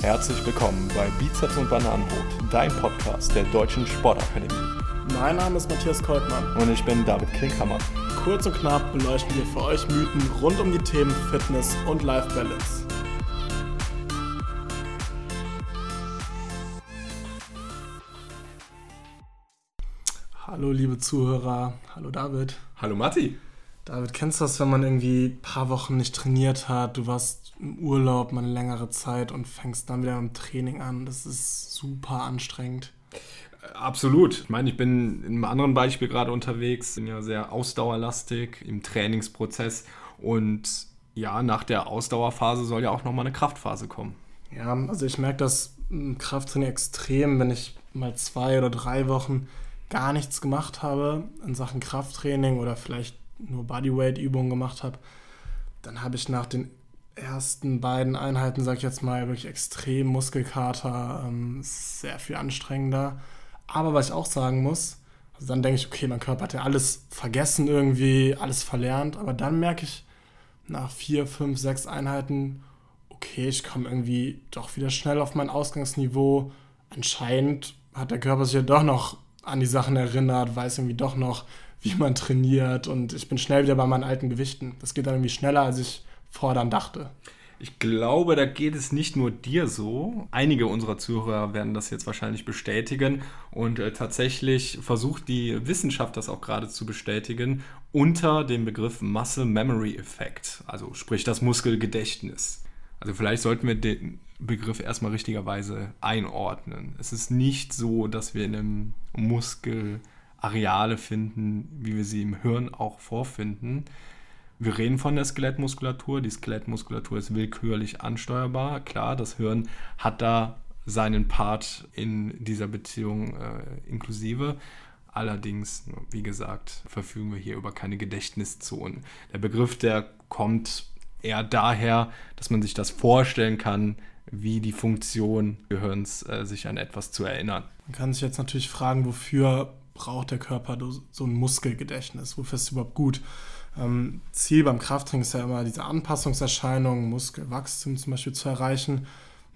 Herzlich willkommen bei Bizeps und Bananenbrot, dein Podcast der Deutschen Sportakademie. Mein Name ist Matthias Koltmann. Und ich bin David Klinkhammer. Kurz und knapp beleuchten wir für euch Mythen rund um die Themen Fitness und Life Balance. Hallo liebe Zuhörer, hallo David. Hallo Matti. David, kennst du das, wenn man irgendwie ein paar Wochen nicht trainiert hat, du warst im Urlaub mal eine längere Zeit und fängst dann wieder im Training an? Das ist super anstrengend. Absolut. Ich meine, ich bin in einem anderen Beispiel gerade unterwegs, bin ja sehr ausdauerlastig im Trainingsprozess und ja, nach der Ausdauerphase soll ja auch nochmal eine Kraftphase kommen. Ja, also ich merke das im Krafttraining extrem, wenn ich mal zwei oder drei Wochen gar nichts gemacht habe in Sachen Krafttraining oder vielleicht nur Bodyweight-Übungen gemacht habe, dann habe ich nach den ersten beiden Einheiten, sage ich jetzt mal, wirklich extrem Muskelkater, ähm, sehr viel anstrengender. Aber was ich auch sagen muss, also dann denke ich, okay, mein Körper hat ja alles vergessen irgendwie, alles verlernt, aber dann merke ich nach vier, fünf, sechs Einheiten, okay, ich komme irgendwie doch wieder schnell auf mein Ausgangsniveau. Anscheinend hat der Körper sich ja doch noch an die Sachen erinnert, weiß irgendwie doch noch, wie man trainiert und ich bin schnell wieder bei meinen alten Gewichten. Das geht dann irgendwie schneller, als ich fordern dachte. Ich glaube, da geht es nicht nur dir so. Einige unserer Zuhörer werden das jetzt wahrscheinlich bestätigen. Und äh, tatsächlich versucht die Wissenschaft das auch gerade zu bestätigen unter dem Begriff Muscle Memory Effect. Also sprich das Muskelgedächtnis. Also vielleicht sollten wir den Begriff erstmal richtigerweise einordnen. Es ist nicht so, dass wir in einem Muskel Areale finden, wie wir sie im Hirn auch vorfinden. Wir reden von der Skelettmuskulatur. Die Skelettmuskulatur ist willkürlich ansteuerbar. Klar, das Hirn hat da seinen Part in dieser Beziehung äh, inklusive. Allerdings, wie gesagt, verfügen wir hier über keine Gedächtniszonen. Der Begriff, der kommt eher daher, dass man sich das vorstellen kann, wie die Funktion Gehirns äh, sich an etwas zu erinnern. Man kann sich jetzt natürlich fragen, wofür braucht der Körper so ein Muskelgedächtnis? Wofür ist es überhaupt gut? Ähm, Ziel beim Krafttraining ist ja immer diese Anpassungserscheinungen, Muskelwachstum zum Beispiel zu erreichen.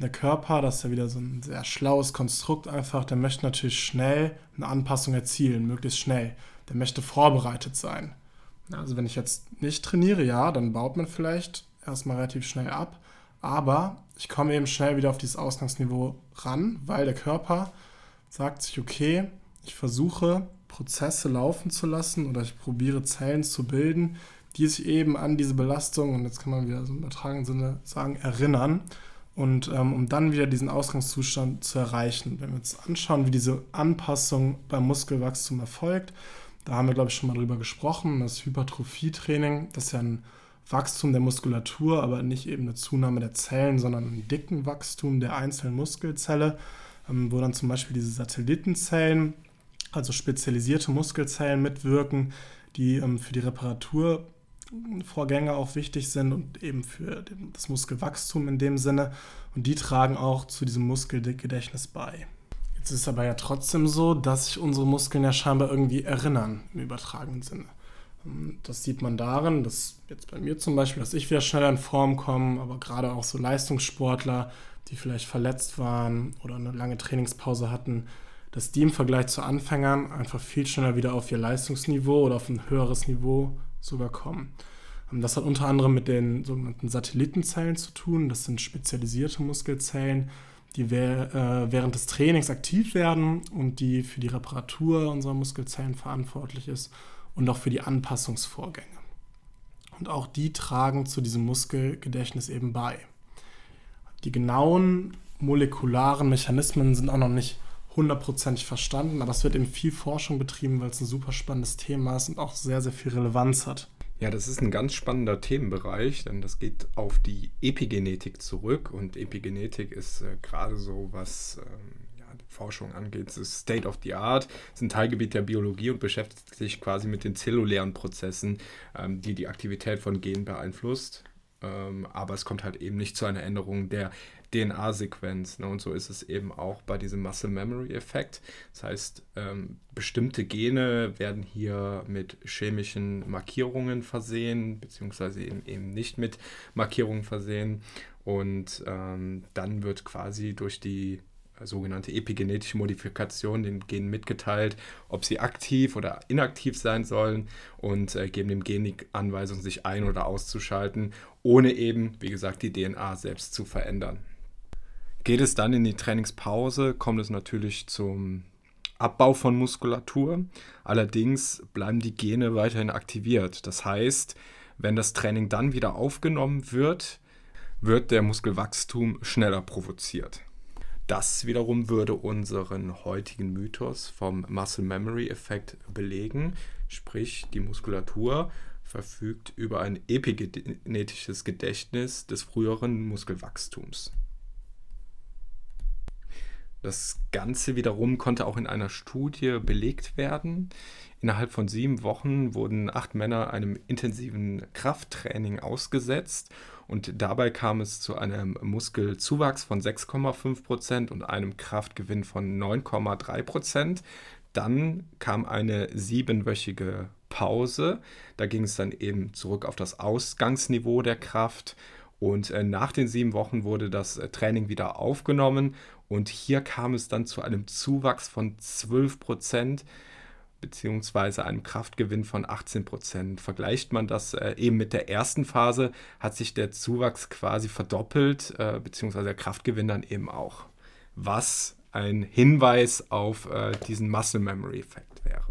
Der Körper, das ist ja wieder so ein sehr schlaues Konstrukt einfach, der möchte natürlich schnell eine Anpassung erzielen, möglichst schnell. Der möchte vorbereitet sein. Also wenn ich jetzt nicht trainiere, ja, dann baut man vielleicht erstmal relativ schnell ab, aber ich komme eben schnell wieder auf dieses Ausgangsniveau ran, weil der Körper sagt sich, okay, ich versuche Prozesse laufen zu lassen oder ich probiere Zellen zu bilden, die sich eben an diese Belastung, und jetzt kann man wieder so im übertragenen Sinne sagen, erinnern. Und ähm, um dann wieder diesen Ausgangszustand zu erreichen. Wenn wir uns anschauen, wie diese Anpassung beim Muskelwachstum erfolgt, da haben wir, glaube ich, schon mal drüber gesprochen. Das Hypertrophietraining, das ist ja ein Wachstum der Muskulatur, aber nicht eben eine Zunahme der Zellen, sondern ein dicken Wachstum der einzelnen Muskelzelle, ähm, wo dann zum Beispiel diese Satellitenzellen also spezialisierte Muskelzellen mitwirken, die ähm, für die Reparaturvorgänge auch wichtig sind und eben für das Muskelwachstum in dem Sinne. Und die tragen auch zu diesem Muskelgedächtnis bei. Jetzt ist es aber ja trotzdem so, dass sich unsere Muskeln ja scheinbar irgendwie erinnern im übertragenen Sinne. Ähm, das sieht man darin, dass jetzt bei mir zum Beispiel, dass ich wieder schneller in Form komme, aber gerade auch so Leistungssportler, die vielleicht verletzt waren oder eine lange Trainingspause hatten, dass die im Vergleich zu Anfängern einfach viel schneller wieder auf ihr Leistungsniveau oder auf ein höheres Niveau sogar kommen. Ähm, das hat unter anderem mit den sogenannten Satellitenzellen zu tun. Das sind spezialisierte Muskelzellen, die äh, während des Trainings aktiv werden und die für die Reparatur unserer Muskelzellen verantwortlich ist und auch für die Anpassungsvorgänge. Und auch die tragen zu diesem Muskelgedächtnis eben bei. Die genauen molekularen Mechanismen sind auch noch nicht hundertprozentig verstanden, aber es wird eben viel Forschung betrieben, weil es ein super spannendes Thema ist und auch sehr, sehr viel Relevanz hat. Ja, das ist ein ganz spannender Themenbereich, denn das geht auf die Epigenetik zurück und Epigenetik ist äh, gerade so, was ähm, ja, Forschung angeht, ist State of the Art, ist ein Teilgebiet der Biologie und beschäftigt sich quasi mit den zellulären Prozessen, ähm, die die Aktivität von Genen beeinflusst. Ähm, aber es kommt halt eben nicht zu einer Änderung der DNA-Sequenz. Ne? Und so ist es eben auch bei diesem Muscle Memory Effekt. Das heißt, ähm, bestimmte Gene werden hier mit chemischen Markierungen versehen, beziehungsweise eben, eben nicht mit Markierungen versehen. Und ähm, dann wird quasi durch die sogenannte epigenetische Modifikation den Genen mitgeteilt, ob sie aktiv oder inaktiv sein sollen und äh, geben dem Gen die Anweisung, sich ein- oder auszuschalten, ohne eben, wie gesagt, die DNA selbst zu verändern. Geht es dann in die Trainingspause, kommt es natürlich zum Abbau von Muskulatur. Allerdings bleiben die Gene weiterhin aktiviert. Das heißt, wenn das Training dann wieder aufgenommen wird, wird der Muskelwachstum schneller provoziert. Das wiederum würde unseren heutigen Mythos vom Muscle Memory Effekt belegen, sprich die Muskulatur verfügt über ein epigenetisches Gedächtnis des früheren Muskelwachstums. Das Ganze wiederum konnte auch in einer Studie belegt werden. Innerhalb von sieben Wochen wurden acht Männer einem intensiven Krafttraining ausgesetzt und dabei kam es zu einem Muskelzuwachs von 6,5 Prozent und einem Kraftgewinn von 9,3 Prozent. Dann kam eine siebenwöchige Pause. Da ging es dann eben zurück auf das Ausgangsniveau der Kraft. Und äh, nach den sieben Wochen wurde das äh, Training wieder aufgenommen und hier kam es dann zu einem Zuwachs von 12 Prozent beziehungsweise einem Kraftgewinn von 18 Prozent. Vergleicht man das äh, eben mit der ersten Phase, hat sich der Zuwachs quasi verdoppelt, äh, beziehungsweise der Kraftgewinn dann eben auch. Was ein Hinweis auf äh, diesen Muscle Memory Effekt wäre.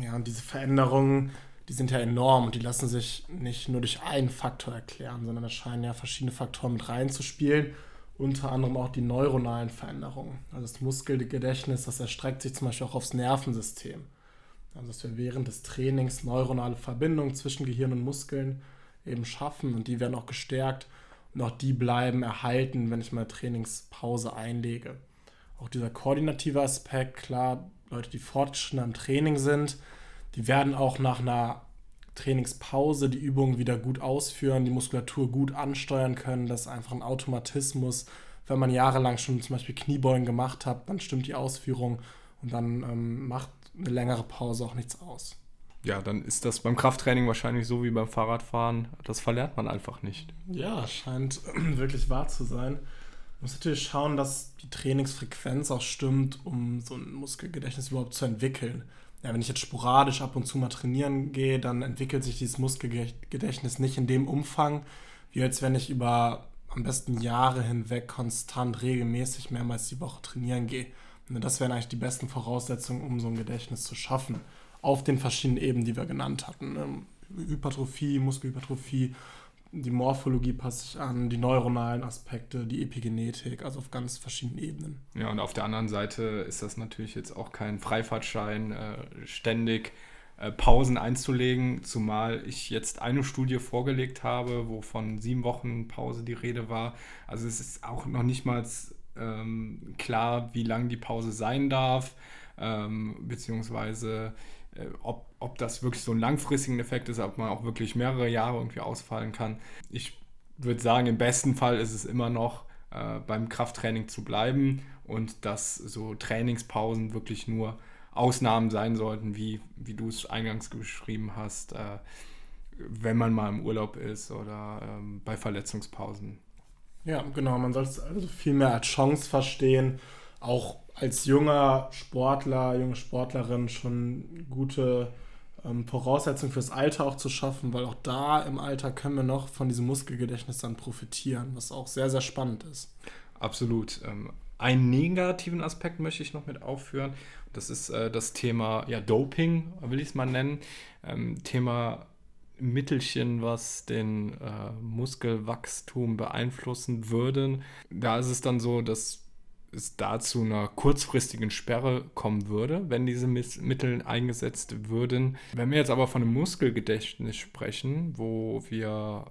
Ja, und diese Veränderungen, die sind ja enorm und die lassen sich nicht nur durch einen Faktor erklären, sondern da scheinen ja verschiedene Faktoren mit reinzuspielen unter anderem auch die neuronalen Veränderungen. Also das Muskelgedächtnis, das erstreckt sich zum Beispiel auch aufs Nervensystem. Also dass wir während des Trainings neuronale Verbindungen zwischen Gehirn und Muskeln eben schaffen und die werden auch gestärkt und auch die bleiben erhalten, wenn ich mal Trainingspause einlege. Auch dieser koordinative Aspekt, klar, Leute, die fortgeschritten am Training sind, die werden auch nach einer Trainingspause die Übungen wieder gut ausführen, die Muskulatur gut ansteuern können. Das ist einfach ein Automatismus. Wenn man jahrelang schon zum Beispiel Kniebeugen gemacht hat, dann stimmt die Ausführung und dann ähm, macht eine längere Pause auch nichts aus. Ja, dann ist das beim Krafttraining wahrscheinlich so wie beim Fahrradfahren. Das verlernt man einfach nicht. Ja, scheint wirklich wahr zu sein. Man muss natürlich schauen, dass die Trainingsfrequenz auch stimmt, um so ein Muskelgedächtnis überhaupt zu entwickeln ja, wenn ich jetzt sporadisch ab und zu mal trainieren gehe, dann entwickelt sich dieses Muskelgedächtnis nicht in dem Umfang, wie als wenn ich über am besten Jahre hinweg konstant regelmäßig mehrmals die Woche trainieren gehe. Und das wären eigentlich die besten Voraussetzungen, um so ein Gedächtnis zu schaffen. Auf den verschiedenen Ebenen, die wir genannt hatten. Ähm, Hypertrophie, Muskelhypertrophie die Morphologie passt sich an, die neuronalen Aspekte, die Epigenetik, also auf ganz verschiedenen Ebenen. Ja, und auf der anderen Seite ist das natürlich jetzt auch kein Freifahrtschein, äh, ständig äh, Pausen einzulegen, zumal ich jetzt eine Studie vorgelegt habe, wo von sieben Wochen Pause die Rede war. Also es ist auch noch nicht mal ähm, klar, wie lang die Pause sein darf, ähm, beziehungsweise äh, ob, ob das wirklich so einen langfristigen Effekt ist, ob man auch wirklich mehrere Jahre irgendwie ausfallen kann. Ich würde sagen, im besten Fall ist es immer noch äh, beim Krafttraining zu bleiben und dass so Trainingspausen wirklich nur Ausnahmen sein sollten, wie, wie du es eingangs beschrieben hast, äh, wenn man mal im Urlaub ist oder ähm, bei Verletzungspausen. Ja, genau. Man soll es also viel mehr als Chance verstehen, auch als junger Sportler, junge Sportlerin schon gute ähm, Voraussetzungen fürs Alter auch zu schaffen, weil auch da im Alter können wir noch von diesem Muskelgedächtnis dann profitieren, was auch sehr, sehr spannend ist. Absolut. Ähm, einen negativen Aspekt möchte ich noch mit aufführen. Das ist äh, das Thema ja, Doping, will ich es mal nennen. Ähm, Thema Mittelchen, was den äh, Muskelwachstum beeinflussen würden. Da ist es dann so, dass es da zu einer kurzfristigen Sperre kommen würde, wenn diese Mittel eingesetzt würden. Wenn wir jetzt aber von einem Muskelgedächtnis sprechen, wo wir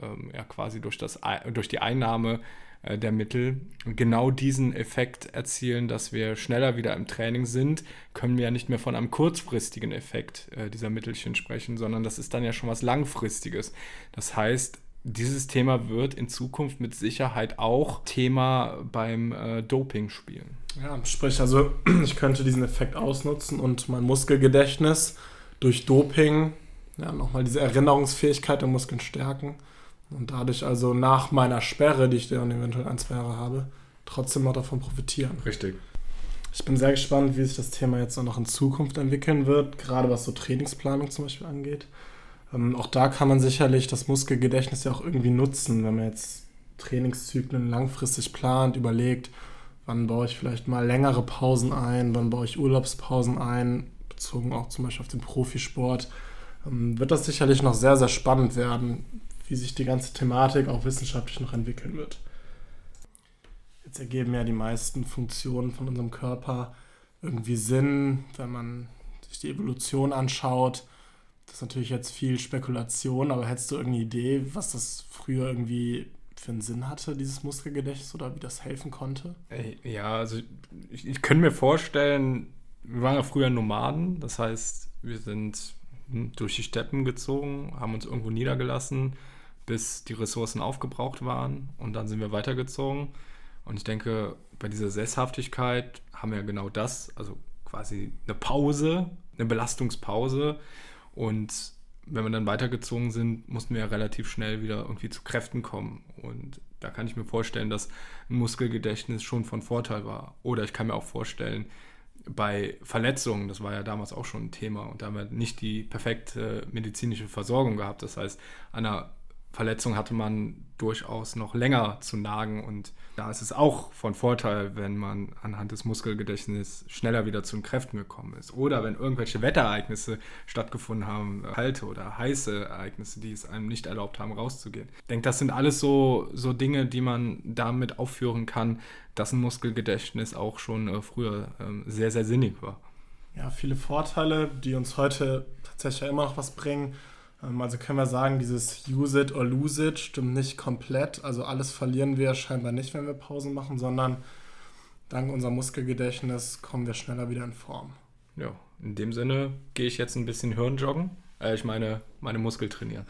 ähm, ja quasi durch, das, durch die Einnahme äh, der Mittel genau diesen Effekt erzielen, dass wir schneller wieder im Training sind, können wir ja nicht mehr von einem kurzfristigen Effekt äh, dieser Mittelchen sprechen, sondern das ist dann ja schon was Langfristiges. Das heißt, dieses Thema wird in Zukunft mit Sicherheit auch Thema beim äh, Doping spielen. Ja, sprich, also ich könnte diesen Effekt ausnutzen und mein Muskelgedächtnis durch Doping ja, nochmal diese Erinnerungsfähigkeit der Muskeln stärken und dadurch also nach meiner Sperre, die ich dann eventuell ein, zwei Jahre habe, trotzdem noch davon profitieren. Richtig. Ich bin sehr gespannt, wie sich das Thema jetzt auch noch in Zukunft entwickeln wird, gerade was so Trainingsplanung zum Beispiel angeht. Ähm, auch da kann man sicherlich das Muskelgedächtnis ja auch irgendwie nutzen, wenn man jetzt Trainingszyklen langfristig plant, überlegt, wann baue ich vielleicht mal längere Pausen ein, wann baue ich Urlaubspausen ein, bezogen auch zum Beispiel auf den Profisport, ähm, wird das sicherlich noch sehr, sehr spannend werden, wie sich die ganze Thematik auch wissenschaftlich noch entwickeln wird. Jetzt ergeben ja die meisten Funktionen von unserem Körper irgendwie Sinn, wenn man sich die Evolution anschaut. Das ist natürlich jetzt viel Spekulation, aber hättest du irgendeine Idee, was das früher irgendwie für einen Sinn hatte, dieses Muskelgedächtnis oder wie das helfen konnte? Ja, also ich, ich könnte mir vorstellen, wir waren ja früher Nomaden, das heißt, wir sind hm, durch die Steppen gezogen, haben uns irgendwo niedergelassen, bis die Ressourcen aufgebraucht waren und dann sind wir weitergezogen. Und ich denke, bei dieser Sesshaftigkeit haben wir genau das, also quasi eine Pause, eine Belastungspause. Und wenn wir dann weitergezogen sind, mussten wir ja relativ schnell wieder irgendwie zu Kräften kommen. Und da kann ich mir vorstellen, dass ein Muskelgedächtnis schon von Vorteil war. Oder ich kann mir auch vorstellen, bei Verletzungen, das war ja damals auch schon ein Thema, und da haben wir nicht die perfekte medizinische Versorgung gehabt. Das heißt, an einer Verletzung hatte man durchaus noch länger zu nagen und da ist es auch von Vorteil, wenn man anhand des Muskelgedächtnisses schneller wieder zu den Kräften gekommen ist. Oder wenn irgendwelche Wetterereignisse stattgefunden haben, kalte oder heiße Ereignisse, die es einem nicht erlaubt haben, rauszugehen. Ich denke, das sind alles so, so Dinge, die man damit aufführen kann, dass ein Muskelgedächtnis auch schon äh, früher äh, sehr, sehr sinnig war. Ja, viele Vorteile, die uns heute tatsächlich immer noch was bringen. Ähm, also können wir sagen, dieses Use it or lose it stimmt nicht komplett. Also alles verlieren wir scheinbar nicht, wenn wir Pausen machen, sondern dank unserem Muskelgedächtnis kommen wir schneller wieder in Form. Ja, in dem Sinne gehe ich jetzt ein bisschen Hirnjoggen. Äh, ich meine, meine Muskel trainieren.